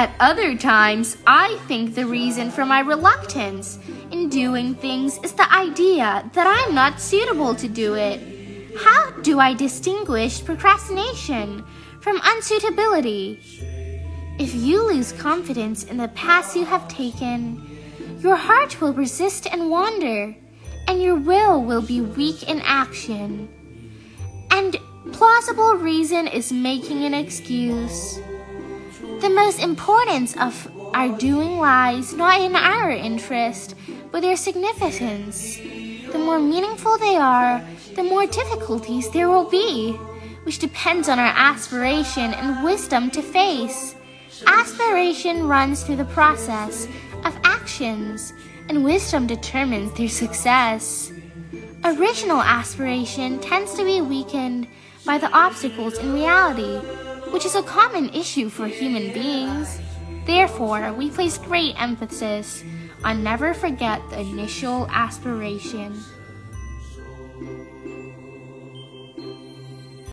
At other times, I think the reason for my reluctance in doing things is the idea that I'm not suitable to do it. How do I distinguish procrastination from unsuitability? If you lose confidence in the paths you have taken, your heart will resist and wander, and your will will be weak in action. And plausible reason is making an excuse. The most importance of our doing lies not in our interest, but their significance. The more meaningful they are, the more difficulties there will be, which depends on our aspiration and wisdom to face. Aspiration runs through the process of actions, and wisdom determines their success. Original aspiration tends to be weakened by the obstacles in reality, which is a common issue for human beings. Therefore, we place great emphasis on never forget the initial aspiration.